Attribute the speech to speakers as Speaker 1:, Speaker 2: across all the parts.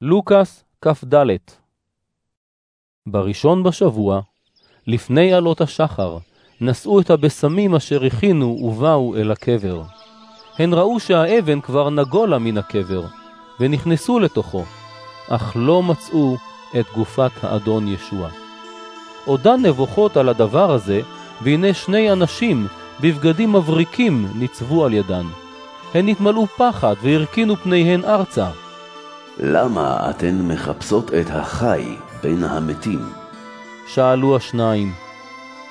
Speaker 1: לוקאס כ"ד בראשון בשבוע, לפני עלות השחר, נשאו את הבשמים אשר הכינו ובאו אל הקבר. הן ראו שהאבן כבר נגולה מן הקבר, ונכנסו לתוכו, אך לא מצאו את גופת האדון ישוע. עודן נבוכות על הדבר הזה, והנה שני אנשים בבגדים מבריקים ניצבו על ידן. הן נתמלאו פחד והרכינו פניהן ארצה.
Speaker 2: למה אתן מחפשות את החי בין המתים?
Speaker 1: שאלו השניים.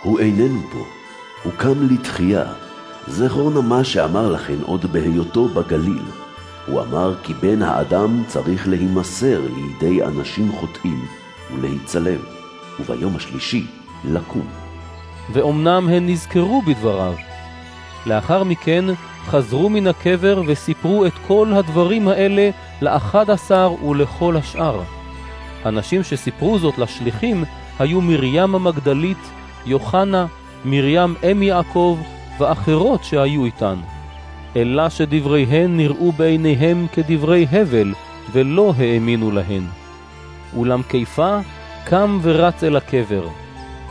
Speaker 2: הוא איננו פה, הוא קם לתחייה. זכור נא מה שאמר לכן עוד בהיותו בגליל. הוא אמר כי בן האדם צריך להימסר לידי אנשים חוטאים ולהיצלב, וביום השלישי לקום.
Speaker 1: ואומנם הן נזכרו בדבריו. לאחר מכן חזרו מן הקבר וסיפרו את כל הדברים האלה לאחד עשר ולכל השאר. הנשים שסיפרו זאת לשליחים היו מרים המגדלית, יוחנה, מרים אם יעקב ואחרות שהיו איתן. אלא שדבריהן נראו בעיניהם כדברי הבל, ולא האמינו להן. אולם קיפה קם ורץ אל הקבר.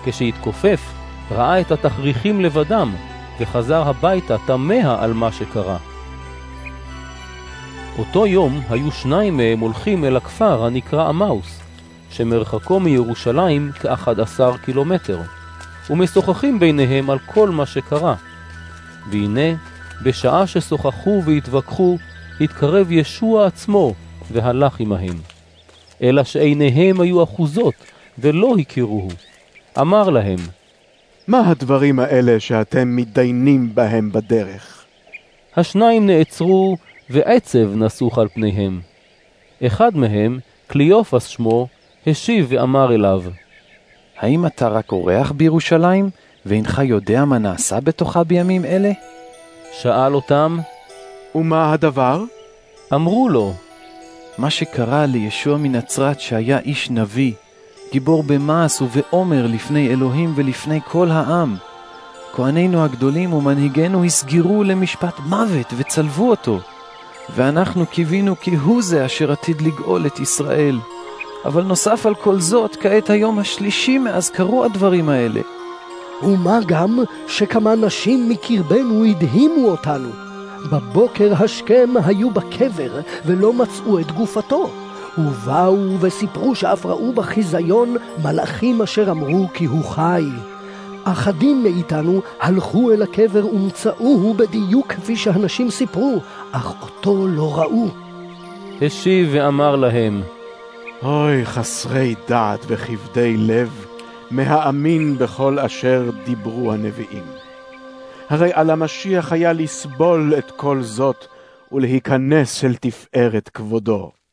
Speaker 1: כשהתכופף, ראה את התכריכים לבדם, וחזר הביתה תמה על מה שקרה. אותו יום היו שניים מהם הולכים אל הכפר הנקרא עמאוס, שמרחקו מירושלים כאחד עשר קילומטר, ומשוחחים ביניהם על כל מה שקרה. והנה, בשעה ששוחחו והתווכחו, התקרב ישוע עצמו והלך עמהם. אלא שעיניהם היו אחוזות, ולא הכירוהו. אמר להם,
Speaker 3: מה הדברים האלה שאתם מתדיינים בהם בדרך?
Speaker 1: השניים נעצרו ועצב נסוך על פניהם. אחד מהם, קליופס שמו, השיב ואמר אליו,
Speaker 4: האם אתה רק אורח בירושלים, ואינך יודע מה נעשה בתוכה בימים אלה?
Speaker 1: שאל אותם,
Speaker 3: ומה הדבר?
Speaker 1: אמרו לו,
Speaker 4: מה שקרה לישוע מנצרת שהיה איש נביא, גיבור במעש ובעומר לפני אלוהים ולפני כל העם. כהנינו הגדולים ומנהיגינו הסגירו למשפט מוות וצלבו אותו. ואנחנו קיווינו כי הוא זה אשר עתיד לגאול את ישראל. אבל נוסף על כל זאת, כעת היום השלישי מאז קרו הדברים האלה.
Speaker 5: ומה גם שכמה נשים מקרבנו הדהימו אותנו. בבוקר השכם היו בקבר ולא מצאו את גופתו. ובאו וסיפרו שאף ראו בחיזיון מלאכים אשר אמרו כי הוא חי. אחדים מאיתנו הלכו אל הקבר ומצאוהו בדיוק כפי שהנשים סיפרו, אך אותו לא ראו.
Speaker 1: השיב ואמר להם,
Speaker 3: אוי, חסרי דעת וכבדי לב, מהאמין בכל אשר דיברו הנביאים. הרי על המשיח היה לסבול את כל זאת ולהיכנס אל תפארת כבודו.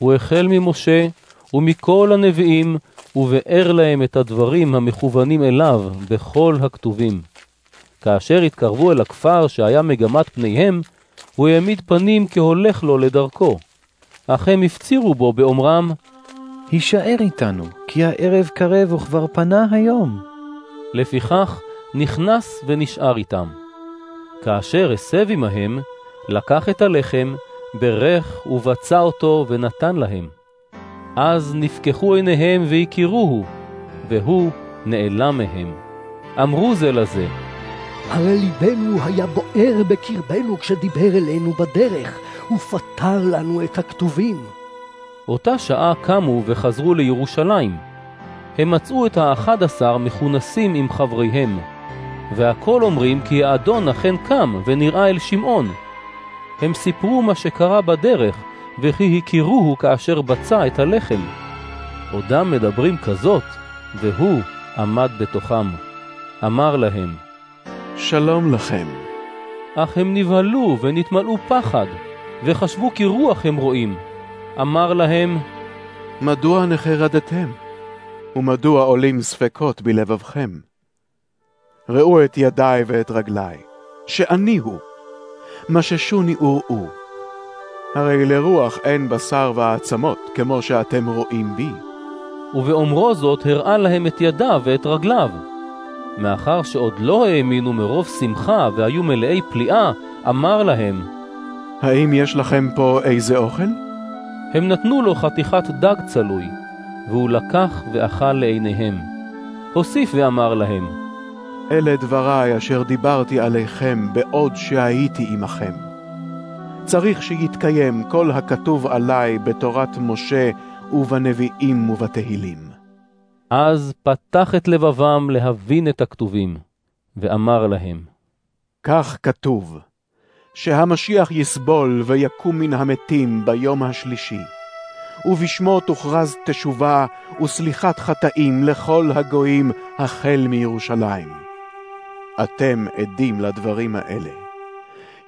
Speaker 1: הוא החל ממשה ומכל הנביאים, ובאר להם את הדברים המכוונים אליו בכל הכתובים. כאשר התקרבו אל הכפר שהיה מגמת פניהם, הוא העמיד פנים כהולך לו לדרכו. אך הם הפצירו בו באומרם,
Speaker 4: הישאר איתנו, כי הערב קרב וכבר פנה היום.
Speaker 1: לפיכך נכנס ונשאר איתם. כאשר הסב עמהם, לקח את הלחם, ברך ובצע אותו ונתן להם. אז נפקחו עיניהם והכירוהו, והוא נעלם מהם. אמרו זה לזה,
Speaker 5: הרי ליבנו היה בוער בקרבנו כשדיבר אלינו בדרך, ופתר לנו את הכתובים.
Speaker 1: אותה שעה קמו וחזרו לירושלים. הם מצאו את האחד עשר מכונסים עם חבריהם, והכל אומרים כי האדון אכן קם ונראה אל שמעון. הם סיפרו מה שקרה בדרך, וכי הכירוהו כאשר בצע את הלחם. עודם מדברים כזאת, והוא עמד בתוכם. אמר להם,
Speaker 3: שלום לכם.
Speaker 1: אך הם נבהלו ונתמלאו פחד, וחשבו כי רוח הם רואים. אמר להם,
Speaker 3: מדוע נחרדתם? ומדוע עולים ספקות בלבבכם? ראו את ידיי ואת רגליי, שאני הוא. מששוני וראו. הרי לרוח אין בשר ועצמות, כמו שאתם רואים בי.
Speaker 1: ובאומרו זאת הראה להם את ידיו ואת רגליו. מאחר שעוד לא האמינו מרוב שמחה והיו מלאי פליאה, אמר להם,
Speaker 3: האם יש לכם פה איזה אוכל?
Speaker 1: הם נתנו לו חתיכת דג צלוי, והוא לקח ואכל לעיניהם. הוסיף ואמר להם,
Speaker 3: אלה דבריי אשר דיברתי עליכם בעוד שהייתי עמכם. צריך שיתקיים כל הכתוב עלי בתורת משה ובנביאים ובתהילים.
Speaker 1: אז פתח את לבבם להבין את הכתובים, ואמר להם,
Speaker 3: כך כתוב, שהמשיח יסבול ויקום מן המתים ביום השלישי, ובשמו תוכרז תשובה וסליחת חטאים לכל הגויים החל מירושלים. אתם עדים לדברים האלה.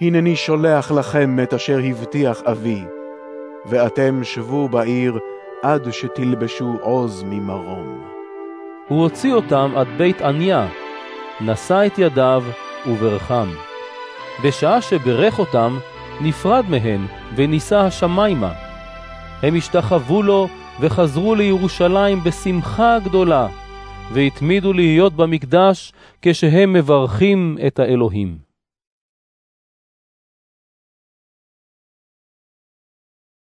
Speaker 3: הנני שולח לכם את אשר הבטיח אבי, ואתם שבו בעיר עד שתלבשו עוז ממרום.
Speaker 1: הוא הוציא אותם עד בית עניה, נשא את ידיו וברכם. בשעה שברך אותם, נפרד מהן ונישא השמיימה. הם השתחוו לו וחזרו לירושלים בשמחה גדולה, והתמידו להיות במקדש כשהם מברכים את האלוהים.